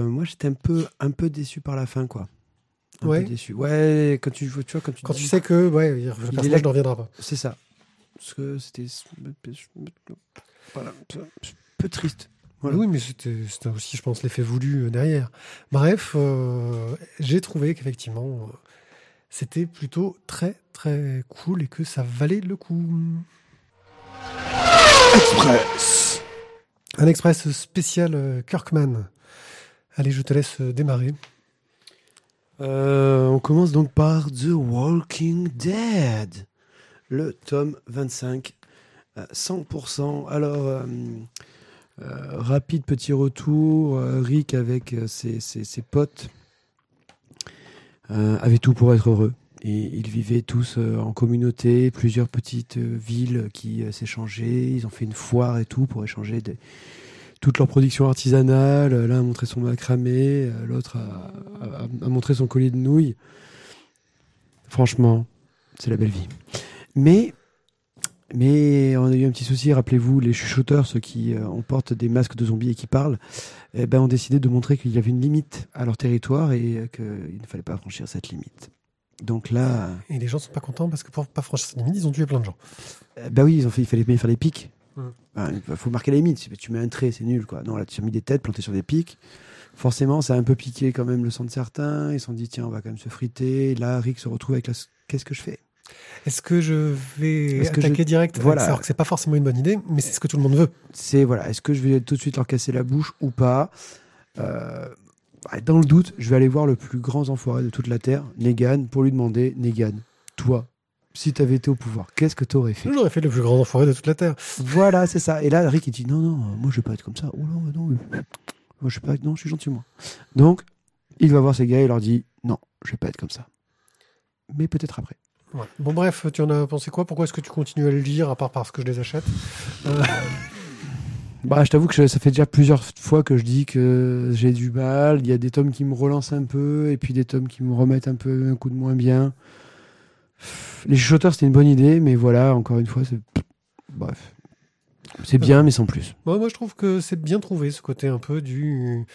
moi j'étais un peu, un peu déçu par la fin, quoi. Un Ouais. peu déçu. Ouais, quand tu, tu vois, quand tu, Quand dis- tu sais que ouais, le est personnage ne reviendra pas. C'est ça. Parce que c'était. Voilà. Un peu triste. Voilà. Oui, mais c'était aussi, je pense, l'effet voulu euh, derrière. Bref, euh, j'ai trouvé qu'effectivement, euh, c'était plutôt très, très cool et que ça valait le coup. Express. Un express spécial Kirkman. Allez, je te laisse démarrer. Euh, on commence donc par The Walking Dead, le tome 25, euh, 100%. Alors, euh, rapide petit retour, euh, Rick avec euh, ses, ses- potes euh, avait tout pour être heureux. Et ils vivaient tous euh, en communauté, plusieurs petites euh, villes qui euh, s'échangeaient. Ils ont fait une foire et tout pour échanger des, toute leur production artisanale. Euh, L'un a montré son macramé, euh, l'autre a- a montré son collier de nouilles. Franchement, c'est la belle vie. Mais, mais on a eu un petit souci. Rappelez-vous, les chuchoteurs, ceux qui euh, on porte des masques de zombies et qui parlent, eh ben, ont décidé de montrer qu'il y avait une limite à leur territoire et euh, qu'il ne fallait pas franchir cette limite. Donc là, Et les gens sont pas contents parce que pour pas franchir cette limite, ils ont tué plein de gens. euh, bah oui, ils ont fait, il fallait bien faire des pics. Mm. Enfin, Il faut marquer la limite. Si tu mets un trait, c'est nul. Quoi. Non, là, tu as mis des têtes plantées sur des pics. Forcément, ça a un peu piqué quand même le sang de certains. Ils se sont dit, tiens, on va quand même se friter. Là, Rick se retrouve avec la... Qu'est-ce que je fais? Est-ce que je vais Est-ce que attaquer je- direct? Voilà. Alors que c'est pas forcément une bonne idée, mais c'est ce que tout le monde veut. C'est, voilà, est-ce que je vais tout de suite leur casser la bouche ou pas? Euh, Dans le doute, je vais aller voir le plus grand enfoiré de toute la Terre, Negan, pour lui demander, Negan, toi, si tu avais été au pouvoir, qu'est-ce que tu aurais fait? J'aurais fait le plus grand enfoiré de toute la Terre. Voilà, c'est ça. Et là, Rick, il dit non, non, moi, je vais pas être comme ça. Oh non, non, moi, je sais pas, non, je suis gentil, moi. Donc, il va voir ces gars et il leur dit non, je vais pas être comme ça. Mais peut-être après. Ouais. Bon, bref, tu en as pensé quoi? Pourquoi est-ce que tu continues à le lire, à part parce que je les achète? Euh, Bah, je t'avoue que je- ça fait déjà plusieurs fois que je dis que j'ai du mal. Il y a des tomes qui me relancent un peu et puis des tomes qui me remettent un peu un coup de moins bien. Les chuchoteurs, c'était une bonne idée, mais voilà, encore une fois, c'est. Bref. C'est bien, mais sans plus. Moi, je trouve que c'est bien trouvé ce côté un peu du.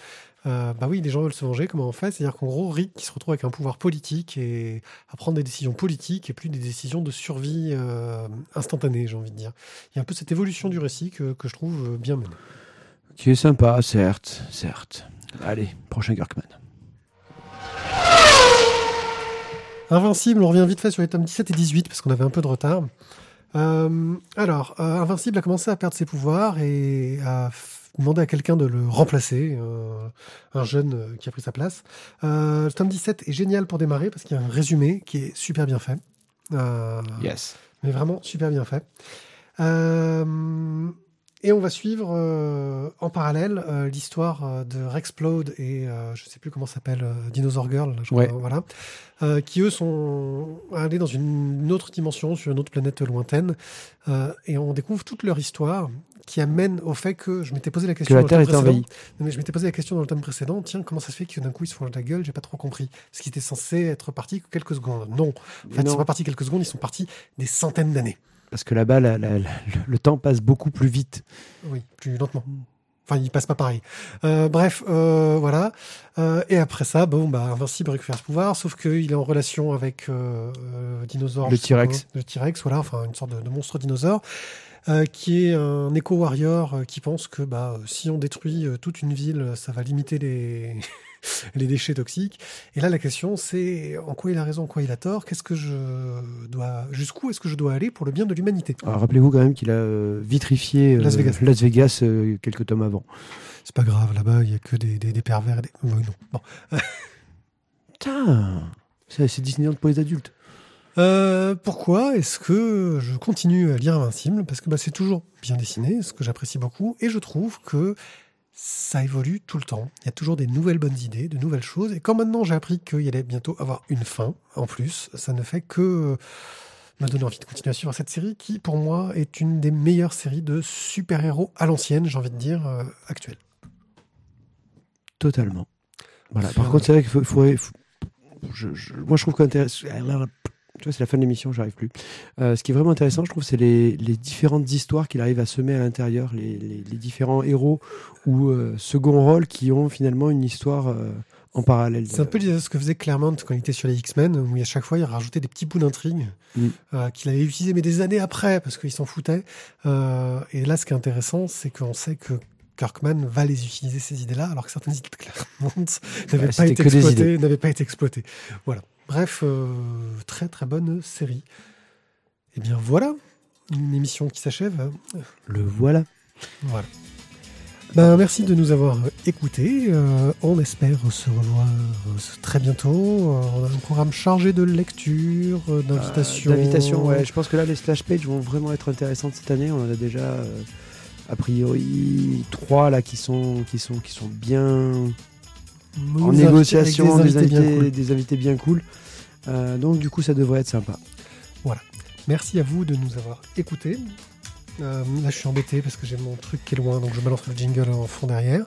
Euh, bah oui, les gens veulent se venger, comment on fait? C'est-à-dire qu'en gros, Rick qui se retrouve avec un pouvoir politique et à prendre des décisions politiques et plus des décisions de survie euh, instantanée, j'ai envie de dire. Il y a un peu cette évolution du récit que, que je trouve euh, bien menée. Qui est sympa, certes, certes. Allez, prochain Kirkman. Invincible, on revient vite fait sur les tomes 17 et 18 parce qu'on avait un peu de retard. Euh, alors, euh, Invincible a commencé à perdre ses pouvoirs et a demandé à quelqu'un de le remplacer, euh, un jeune euh, qui a pris sa place. Euh, le tome 17 est génial pour démarrer parce qu'il y a un résumé qui est super bien fait. Yes. mais vraiment super bien fait. Euh, et on va suivre euh, en parallèle euh, l'histoire euh, de Rexplode et euh, je sais plus comment ça s'appelle euh, Dinosaur Girl, là, je Ouais. crois, voilà, euh, qui eux sont allés dans une autre dimension, sur une autre planète lointaine, euh, et on découvre toute leur histoire qui amène au fait que je m'étais posé la Que question la Terre est envahie. Non, mais je m'étais posé la question dans le tome précédent, tiens, comment ça se fait que d'un coup ils se font la gueule J'ai pas trop compris. Ce qui était censé être parti que quelques secondes. Non, en fait, ils Non, sont pas partis quelques secondes, ils sont partis des centaines d'années. Parce que là-bas, la- la- la- le temps passe beaucoup plus vite. Oui, plus lentement. Enfin, il passe pas pareil. Euh, bref, euh, voilà. Euh, et après ça, bon, bah, Invincible récupère ce pouvoir, sauf qu'il est en relation avec Dinosaure. Le T-Rex. Le T-Rex, voilà, enfin une sorte de, de monstre dinosaure, qui est un éco-warrior qui pense que bah, si on détruit toute une ville, ça va limiter les, les déchets toxiques. Et là, la question, c'est en quoi il a raison, en quoi il a tort, qu'est-ce que je dois, jusqu'où est-ce que je dois aller pour le bien de l'humanité? Rappelez-vous quand même qu'il a euh, vitrifié euh, Las Vegas. Las Vegas, euh, quelques tomes avant. C'est pas grave, là-bas, il y a que des, des, des pervers et des... Oui, non. Bon. Putain, c'est c'est Disneyland pour les adultes. Euh, pourquoi est-ce que je continue à lire Invincible? Parce que bah, c'est toujours bien dessiné, ce que j'apprécie beaucoup, et je trouve que ça évolue tout le temps. Il y a toujours des nouvelles bonnes idées, de nouvelles choses, et quand maintenant j'ai appris qu'il allait bientôt avoir une fin, en plus, ça ne fait que m'a donné envie de continuer à suivre cette série qui, pour moi, est une des meilleures séries de super-héros à l'ancienne, j'ai envie de dire, euh, actuelle. Totalement. Voilà. Par contre, c'est vrai qu'il faut, faut- faut- je- je- moi, je trouve qu'intéressant. Tu vois, c'est la fin de l'émission, j'arrive plus. Euh, ce qui est vraiment intéressant, je trouve, c'est les, les différentes histoires qu'il arrive à semer à l'intérieur, les, les- les différents héros ou euh, second rôles qui ont finalement une histoire euh, en parallèle. C'est un peu ce que faisait Claremont quand il était sur les X-Men, où à chaque fois il rajoutait des petits bouts d'intrigue Mm. euh, qu'il avait utilisé mais des années après parce qu'il s'en foutait. Et là, ce qui est intéressant, c'est qu'on sait que Kirkman va les utiliser ces idées-là, alors que certaines idées de Claremont n'avaient pas été exploitées, n'avaient pas été exploitées. Voilà. Bref, euh, très très bonne série. Et bien voilà, une émission qui s'achève. Le voilà. Voilà. Ben, merci de nous avoir écoutés. Euh, on espère se revoir euh, très bientôt. On a un programme chargé de lecture, euh, d'invitation. Euh, D'invitation, ouais. Je pense que là, les splash pages vont vraiment être intéressantes cette année. On en a déjà, euh, a priori, trois là qui sont, qui sont, qui sont bien En négociation, des des invités invités, bien cool. des invités bien cool. Euh, donc, du coup, ça devrait être sympa. Merci à vous de nous avoir écoutés. Euh, là, je suis embêté parce que j'ai mon truc qui est loin, donc je balancerai le jingle en fond derrière.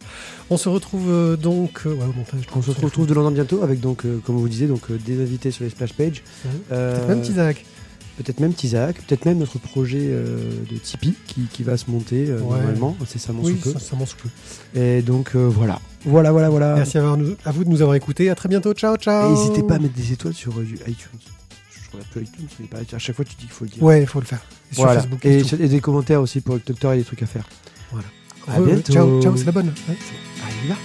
On se retrouve euh, donc. euh, ouais, au montage, On se retrouve de lendemain bientôt avec, donc, comme vous disiez, donc, des invités sur les splash pages. Peut-être même Tizak. Peut-être même Tizak, peut-être même notre projet euh, de Tipeee qui, qui va se monter euh, Ouais. normalement, incessamment Oui, sous peu. sous peu. Et donc euh, voilà, voilà, voilà, voilà. Merci à, nous- à vous de nous avoir écoutés. À très bientôt. Ciao, ciao. Et N'hésitez pas à mettre des étoiles sur du iTunes. Je regarde plus iTunes, mais pareil, à chaque fois tu dis qu'il faut le dire. Ouais, il faut le faire. Et sur voilà. Facebook et, et, et des commentaires aussi pour le docteur, a des trucs à faire. à Re- bientôt. Ciao, ciao, c'est la bonne. Ouais, y va.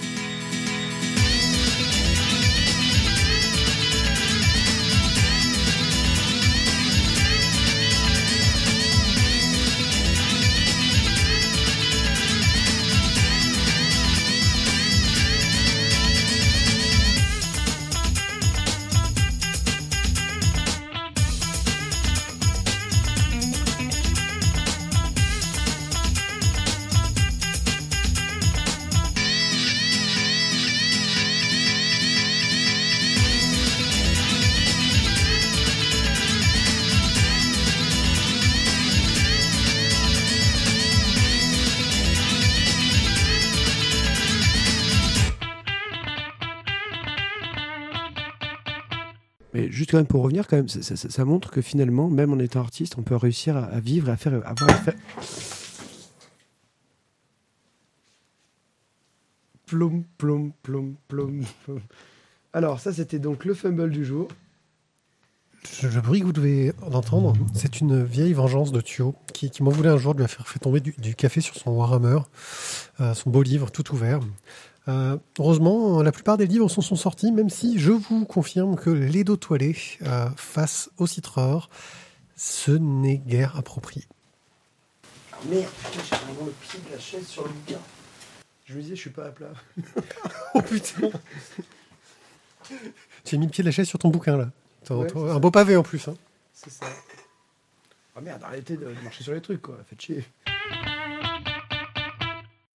Juste quand même pour revenir, quand même, ça, ça- ça- ça montre que finalement, même en étant artiste, on peut réussir à, à vivre et à faire, à avoir, à faire. Plom, plom, plom, plom, plom. Alors, ça, c'était donc le fumble du jour. Le, le bruit que vous devez entendre, c'est une vieille vengeance de Thio qui, qui m'en voulait un jour de lui faire fait tomber du, du café sur son Warhammer, euh, son beau livre tout ouvert. Euh, heureusement, la plupart des livres s'en sont sortis, même si je vous confirme que les dos toilés euh, face au citreur, ce n'est guère approprié. Merde, putain, j'ai vraiment le pied de la chaise sur le bouquin. Je me disais, je suis pas à plat. Oh putain Tu as mis le pied de la chaise sur ton bouquin là. Ouais, un ça. beau pavé en plus. Hein. C'est ça. Ah merde, arrêtez de marcher sur les trucs, quoi. Faites chier.